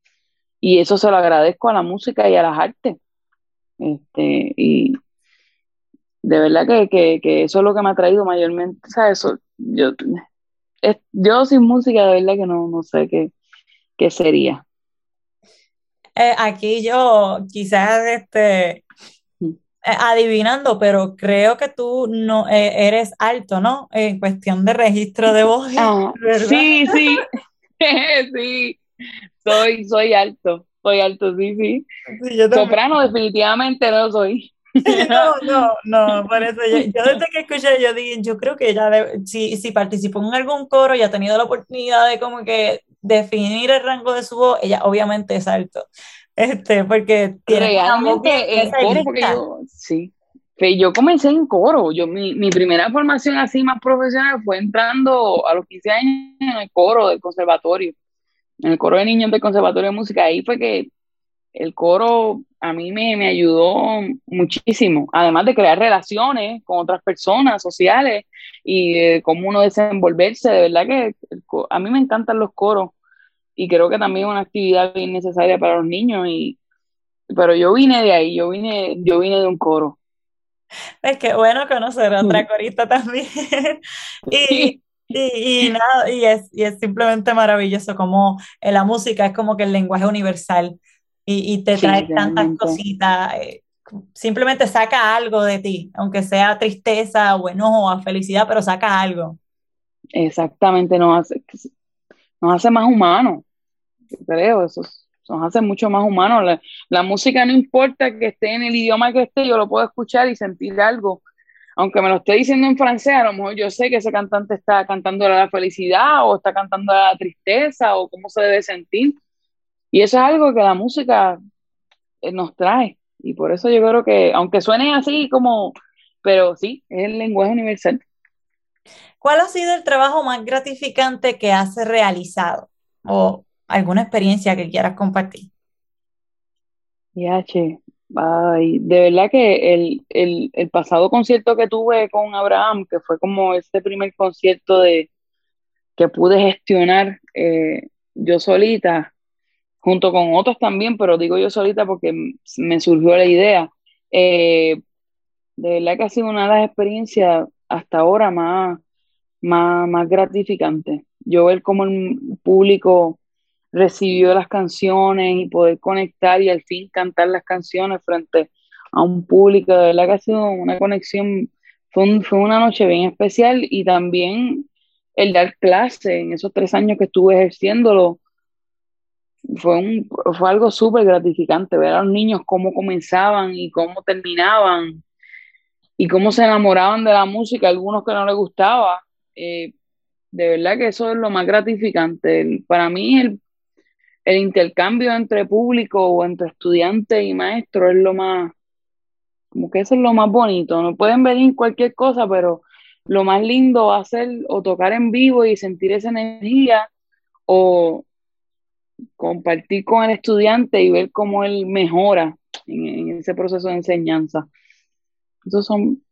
y eso se lo agradezco a la música y a las artes. Este, y de verdad que, que, que eso es lo que me ha traído mayormente, o sea, eso, yo, yo sin música de verdad que no, no sé qué, ¿qué sería? Eh, aquí yo quizás este, eh, adivinando, pero creo que tú no eh, eres alto, ¿no? En cuestión de registro de voz. Ah, [laughs] sí, sí, [laughs] [laughs] sí, soy, soy alto, soy alto, sí, sí. Soprano definitivamente no soy. No, no, no, por eso yo, desde que escuché, yo dije, yo creo que ella, si, si participó en algún coro y ha tenido la oportunidad de como que definir el rango de su voz, ella obviamente es alto. Este, porque tiene realmente el coro, porque yo, sí, yo comencé en coro, yo mi, mi, primera formación así más profesional fue entrando a los 15 años en el coro del conservatorio, en el coro de niños del conservatorio de música, ahí fue que el coro a mí me, me ayudó muchísimo, además de crear relaciones con otras personas sociales y cómo uno desenvolverse, de verdad que a mí me encantan los coros y creo que también es una actividad bien necesaria para los niños y pero yo vine de ahí, yo vine, yo vine de un coro. Es que bueno conocer a otra corista también. [laughs] y, y, nada, y es, y es simplemente maravilloso como la música es como que el lenguaje universal y, y te trae tantas cositas. Eh, simplemente saca algo de ti, aunque sea tristeza o enojo o felicidad, pero saca algo. Exactamente, nos hace, nos hace más humanos creo, eso nos hace mucho más humanos. La, música no importa que esté en el idioma que esté, yo lo puedo escuchar y sentir algo. Aunque me lo esté diciendo en francés, a lo mejor yo sé que ese cantante está cantando la felicidad o está cantando la tristeza o cómo se debe sentir. Y eso es algo que la música eh, nos trae. Y por eso yo creo que, aunque suene así como, pero sí, es el lenguaje universal. ¿Cuál ha sido el trabajo más gratificante que has realizado? O alguna experiencia que quieras compartir. Ya, che. Ay, de verdad que el, el, el, pasado concierto que tuve con Abraham, que fue como ese primer concierto de que pude gestionar eh, yo solita, junto con otros también, pero digo yo solita porque me surgió la idea. Eh, de verdad que ha sido una de las experiencias hasta ahora más, más, más gratificantes. Yo ver cómo el público recibió las canciones y poder conectar y al fin cantar las canciones frente a un público. De verdad que ha sido una conexión, fue, fue una noche bien especial y también el dar clase en esos tres años que estuve ejerciéndolo. Fue, un, fue algo súper gratificante ver a los niños cómo comenzaban y cómo terminaban y cómo se enamoraban de la música, algunos que no les gustaba. Eh, de verdad que eso es lo más gratificante. para mí el, el intercambio entre público o entre estudiante y maestro es lo más, como que eso es lo más bonito. No pueden venir cualquier cosa, pero lo más lindo va a ser o tocar en vivo y sentir esa energía o compartir con el estudiante y ver cómo él mejora en, ese proceso de enseñanza. Esos son,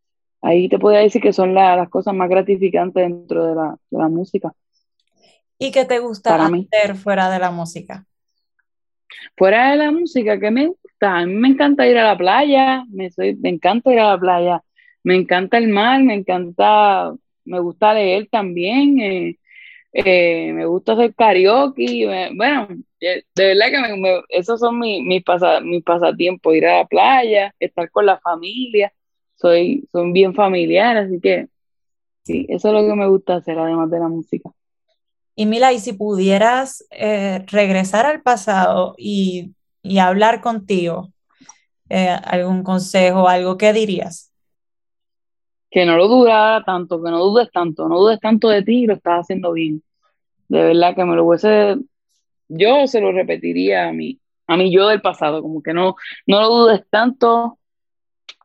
ahí te podría decir que son las cosas más gratificantes dentro de la, de la música. ¿Y qué te gusta hacer fuera de la música? Fuera de la música, ¿qué me gusta? A mí me encanta ir a la playa, me, soy, me encanta ir a la playa, me encanta el mar, me encanta, me gusta leer también, eh, eh, me gusta hacer karaoke, bueno, de verdad que esos son mis, mis, mis pasatiempos, ir a la playa, estar con la familia, soy, soy bien familiar, así que sí, eso es lo que me gusta hacer además de la música. Y Mila, y si pudieras eh, regresar al pasado y, hablar contigo, eh, algún consejo, algo, ¿qué dirías? Que no lo dudara tanto, que no dudes tanto, no dudes tanto de ti y lo estás haciendo bien. De verdad que me lo hubiese, yo se lo repetiría a mí, a mí yo del pasado, como que no, no lo dudes tanto,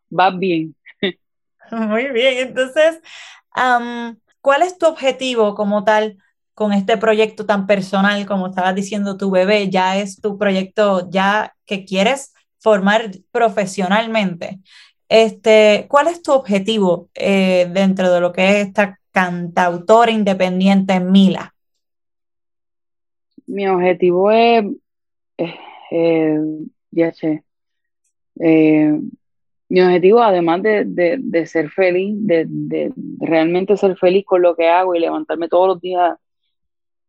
vas bien. [laughs] Muy bien, entonces, ¿cuál es tu objetivo como tal? con este proyecto tan personal como estabas diciendo tu bebé, ya es tu proyecto ya que quieres formar profesionalmente. Este, ¿Cuál es tu objetivo eh, dentro de lo que es esta cantautora independiente Mila? Mi objetivo es, eh, ya sé, eh, mi objetivo además de, ser feliz, de, de, realmente ser feliz con lo que hago y levantarme todos los días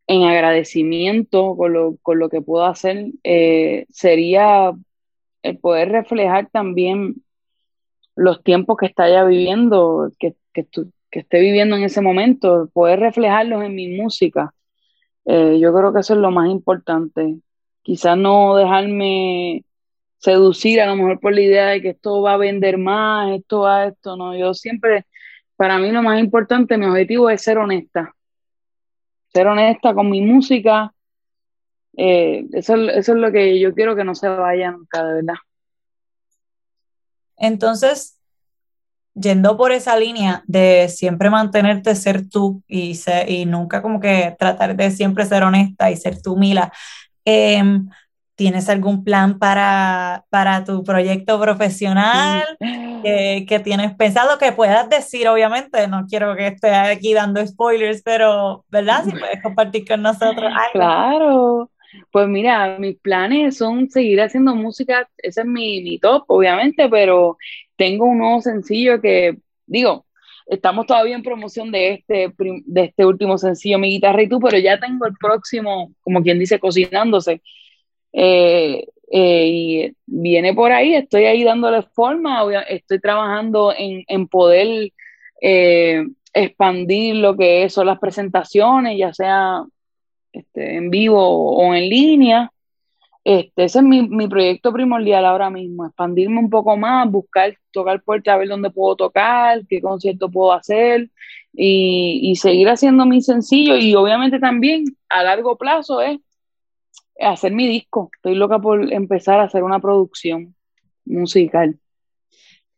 en agradecimiento con lo, con lo que puedo hacer, eh, sería el poder reflejar también los tiempos que está ya viviendo, que, que, que esté viviendo en ese momento, poder reflejarlos en mi música. Eh, yo creo que eso es lo más importante. quizás no dejarme seducir a lo mejor por la idea de que esto va a vender más, esto va a esto, no, yo siempre, para mí lo más importante, mi objetivo es ser honesta, ser honesta con mi música, eh, eso, eso es lo que yo quiero que no se vaya nunca, de verdad. Entonces, yendo por esa línea de siempre mantenerte ser tú y, y nunca como que tratar de siempre ser honesta y ser tú, Mila, em, ¿tienes algún plan para, para tu proyecto profesional que, tienes pensado que puedas decir? Obviamente, no quiero que esté aquí dando spoilers, pero, ¿verdad? Si puedes compartir con nosotros [laughs] algo. Claro. Pues mira, mis planes son seguir haciendo música, ese es mi, mi top, obviamente, pero tengo un nuevo sencillo que, digo, estamos todavía en promoción de este, de este último sencillo, Mi Guitarra y tú, pero ya tengo el próximo, como quien dice, cocinándose. Eh, eh, y viene por ahí, estoy ahí dándole forma, estoy trabajando en, en poder eh, expandir lo que son las presentaciones, ya sea este, en vivo o en línea. Este, ese es mi, mi, proyecto primordial ahora mismo, expandirme un poco más, buscar, tocar puertas, a ver dónde puedo tocar, qué concierto puedo hacer y, y, seguir haciendo mi sencillo y obviamente también a largo plazo es hacer mi disco. Estoy loca por empezar a hacer una producción musical.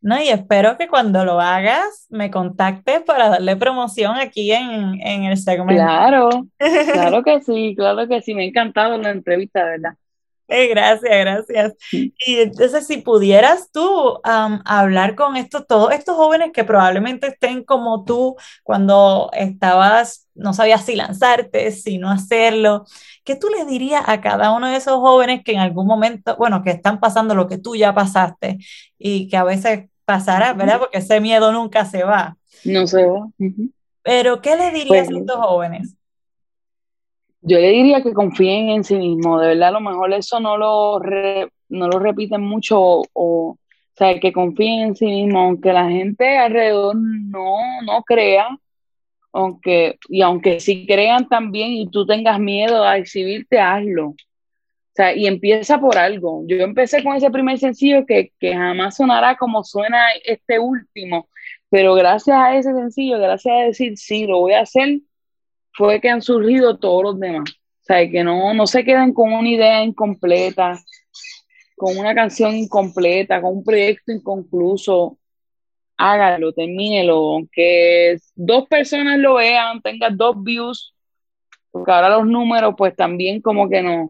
No, y espero que cuando lo hagas me contactes para darle promoción aquí en, en el segmento. Claro, [laughs] claro que sí, claro que sí, me ha encantado la entrevista, ¿verdad? [laughs] Gracias, gracias. Y entonces, si pudieras tú hablar con estos, todos estos jóvenes que probablemente estén como tú cuando estabas, no sabías si lanzarte, si no hacerlo, ¿qué tú les dirías a cada uno de esos jóvenes que en algún momento, bueno, que están pasando lo que tú ya pasaste y que a veces pasará, ¿verdad? Porque ese miedo nunca se va. No se va. Pero, ¿qué les dirías a estos jóvenes? Yo le diría que confíen en sí mismos, de verdad a lo mejor eso no lo, no lo repiten mucho o, o sea, que confíen en sí mismos, aunque la gente alrededor no, no crea, aunque, y aunque sí crean también y tú tengas miedo a exhibirte, hazlo. O sea, y empieza por algo. Yo empecé con ese primer sencillo que, que jamás sonará como suena este último, pero gracias a ese sencillo, gracias a decir, sí, lo voy a hacer, fue que han surgido todos los demás. O sea, que no, no se queden con una idea incompleta, con una canción incompleta, con un proyecto inconcluso. Hágalo, termínelo, aunque dos personas lo vean, tenga dos views, porque ahora los números pues también como que nos,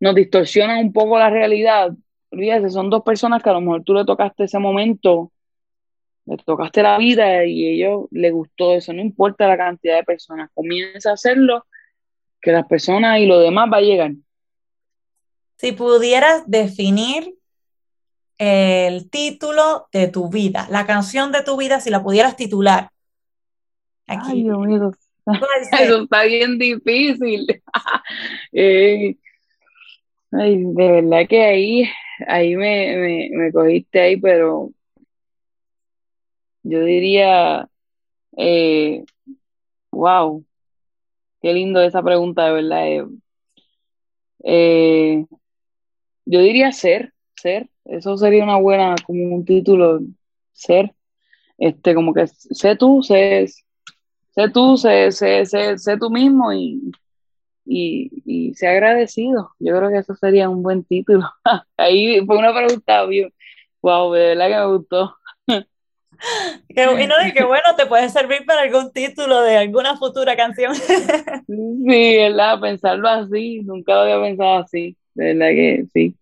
nos distorsionan un poco la realidad. Olvídate, son dos personas que a lo mejor tú le tocaste ese momento le tocaste la vida y a ellos les gustó eso, no importa la cantidad de personas, comienza a hacerlo, que las personas y lo demás va a llegar. Si pudieras definir el título de tu vida, la canción de tu vida, si la pudieras titular. Aquí. Ay, Dios mío, [laughs] eso está bien difícil. [laughs] Eh, ay, de verdad que ahí, ahí me, me, me cogiste ahí, pero yo diría, eh, wow, qué lindo esa pregunta, de verdad. Eh, eh, yo diría ser, ser, eso sería una buena, como un título, ser, este, como que sé tú, sé, sé tú, sé, sé, sé, tú mismo y, y, y sé agradecido. Yo creo que eso sería un buen título. [laughs] Ahí fue una pregunta, wow, de verdad que me gustó. Qué, bueno, qué [laughs] bueno, te puede servir para algún título de alguna futura canción. [laughs] Sí, ¿verdad? Pensarlo así, nunca lo había pensado así, de verdad que sí.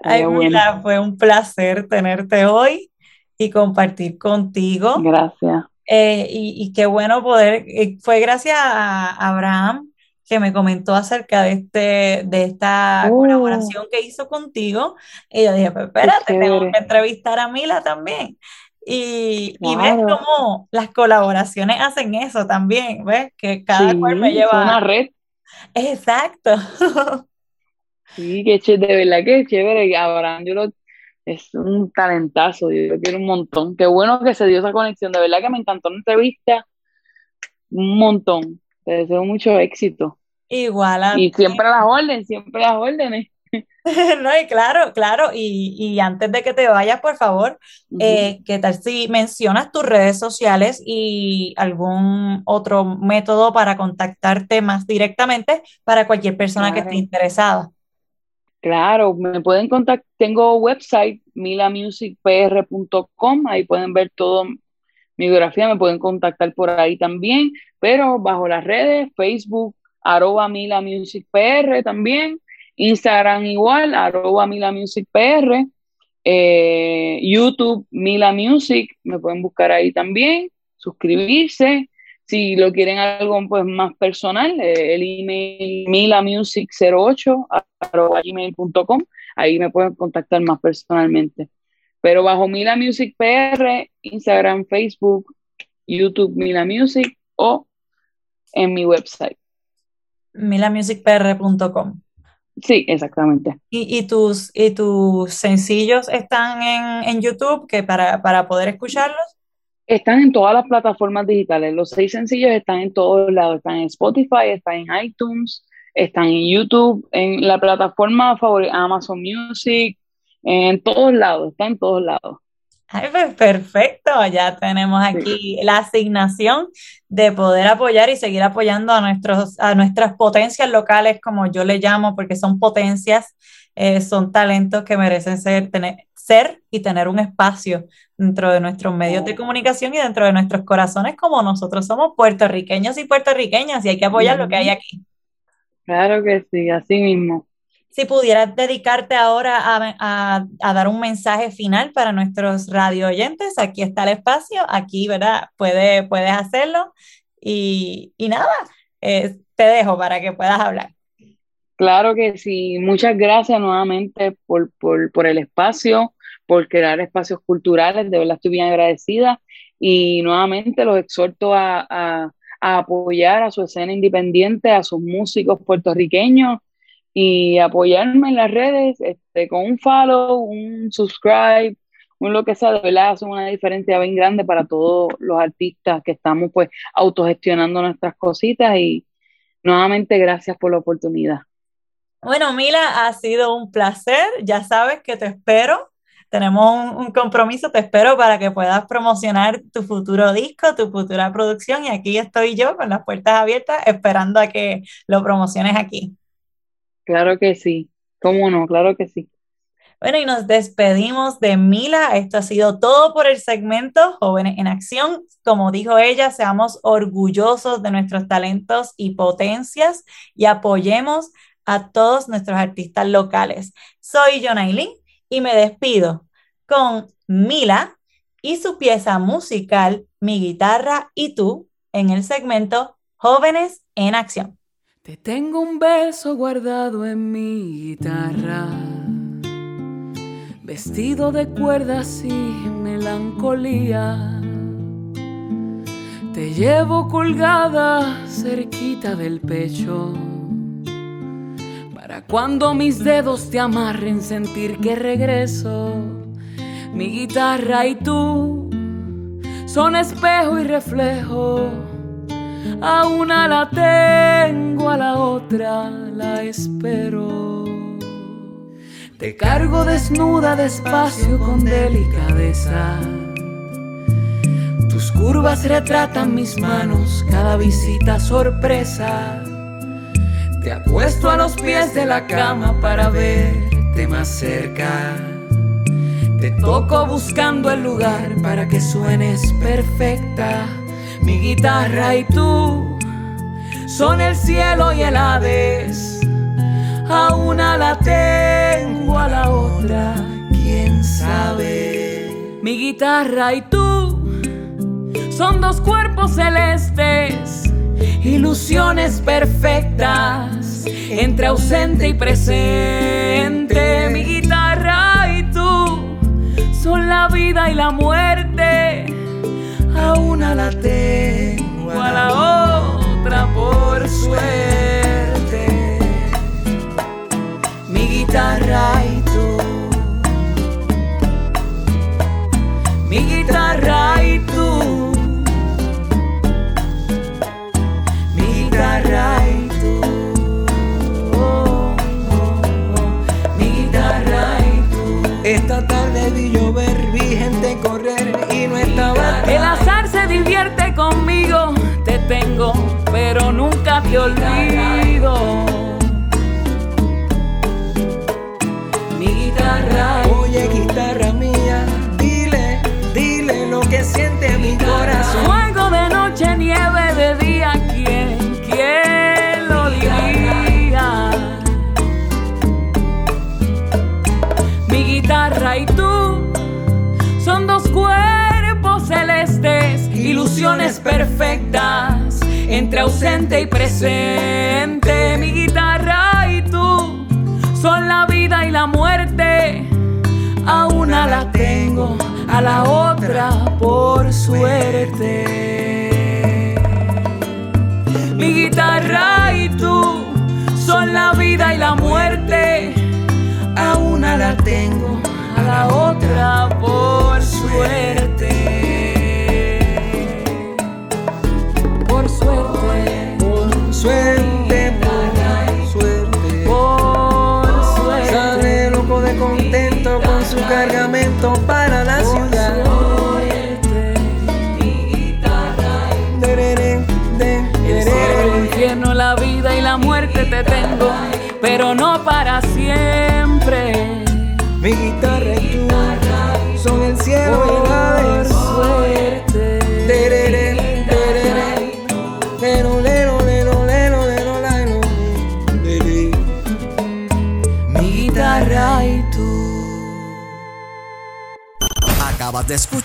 Ay, mira, fue un placer tenerte hoy y compartir contigo. Gracias. Eh, y, y, qué bueno poder, fue gracias a Abraham que me comentó acerca de, este, de esta oh. colaboración que hizo contigo. Y yo dije, pues espérate, tengo que entrevistar a Mila también. Y, y, ves cómo las colaboraciones hacen eso también, ¿ves? Que cada cual me lleva. una red. Exacto. [laughs] sí, que chévere, de verdad que chévere. Abraham, yo lo, es un talentazo, yo lo quiero un montón. Qué bueno que se dio esa conexión, de verdad que me encantó la entrevista. Un montón. Te deseo mucho éxito. Igual a Y siempre a las órdenes, siempre a las órdenes. [laughs] no, y claro, claro, y, y, antes de que te vayas, por favor, eh, ¿qué tal si mencionas tus redes sociales y algún otro método para contactarte más directamente para cualquier persona que esté interesada? Claro, me pueden contactar, tengo website milamusicpr.com, ahí pueden ver todo mi biografía, me pueden contactar por ahí también, pero bajo las redes, Facebook, arroba milamusicpr también, Instagram igual, arroba milamusicpr, eh, YouTube Mila Music, me pueden buscar ahí también, suscribirse, si lo quieren algo pues más personal, eh, el email milamusic08 gmail.com, ahí me pueden contactar más personalmente. Pero bajo Mila Music PR, Instagram, Facebook, YouTube Mila Music o en mi website. milamusicpr.com. Sí, exactamente. ¿Y, tus, y tus sencillos están en, en YouTube que para, para poder escucharlos? Están en todas las plataformas digitales. Los seis sencillos están en todos lados. Están en Spotify, están en iTunes, están en YouTube, en la plataforma favorita, Amazon Music, en todos lados, está en todos lados. Ay, pues perfecto, ya tenemos aquí la asignación de poder apoyar y seguir apoyando a, nuestros, a nuestras potencias locales, como yo le llamo, porque son potencias, eh, son talentos que merecen ser, tener, ser y tener un espacio dentro de nuestros medios de comunicación y dentro de nuestros corazones, como nosotros somos puertorriqueños y puertorriqueñas, y hay que apoyar lo que hay aquí. Claro que sí, así mismo. Si pudieras dedicarte ahora a, dar un mensaje final para nuestros radio oyentes, aquí está el espacio, aquí, ¿verdad? Puede, puedes hacerlo. Y, nada, eh, te dejo para que puedas hablar. Claro que sí. Muchas gracias nuevamente por, por, el espacio, por crear espacios culturales. De verdad estoy bien agradecida. Y nuevamente los exhorto a, apoyar a su escena independiente, a sus músicos puertorriqueños y apoyarme en las redes este, con un follow, un subscribe, un lo que sea, de verdad hace una diferencia bien grande para todos los artistas que estamos pues autogestionando nuestras cositas y nuevamente gracias por la oportunidad. Bueno, Mila, ha sido un placer. Ya sabes que te espero. Tenemos un, compromiso, te espero para que puedas promocionar tu futuro disco, tu futura producción y aquí estoy yo con las puertas abiertas esperando a que lo promociones aquí. Claro que sí, cómo no, claro que sí. Bueno, y nos despedimos de Mila. Esto ha sido todo por el segmento Jóvenes en Acción. Como dijo ella, seamos orgullosos de nuestros talentos y potencias y apoyemos a todos nuestros artistas locales. Soy Jonailin y me despido con Mila y su pieza musical Mi guitarra y tú en el segmento Jóvenes en Acción. Te tengo un beso guardado en mi guitarra, vestido de cuerdas y melancolía. Te llevo colgada cerquita del pecho cuando mis dedos te amarren, sentir que regreso. Mi guitarra y tú son espejo y reflejo. A una la tengo, a la otra la espero. Te cargo desnuda despacio con delicadeza. Tus curvas retratan mis manos, cada visita sorpresa. Te acuesto a los pies de la cama para verte más cerca. Te toco buscando el lugar para que suenes perfecta. Mi guitarra y tú son el cielo y el Hades. A una la tengo, a la otra, quién sabe. Mi guitarra y tú son dos cuerpos celestes ilusiones perfectas entre ausente y presente. Mi guitarra y tú son la vida y la muerte. Una la tengo, a la otra por suerte. Mi guitarra y tú. Mi guitarra pero nunca te olvido. Mi guitarra. Oye, guitarra mía, dile, dile lo que siente mi corazón. Fuego de noche, nieve de día, ¿quién, quién lo diría? Mi guitarra y tú son dos cuerpos celestes, ilusiones perfectas entre ausente y presente. Mi guitarra y tú son la vida y la muerte. A una la tengo, a la otra por suerte. Mi guitarra y tú son la vida y la muerte. A una la tengo, a la otra por suerte. Suerte, por suerte. Por suerte. Sale loco de contento con su cargamento para la ciudad. El infierno, la vida y la muerte te tengo, pero no para siempre.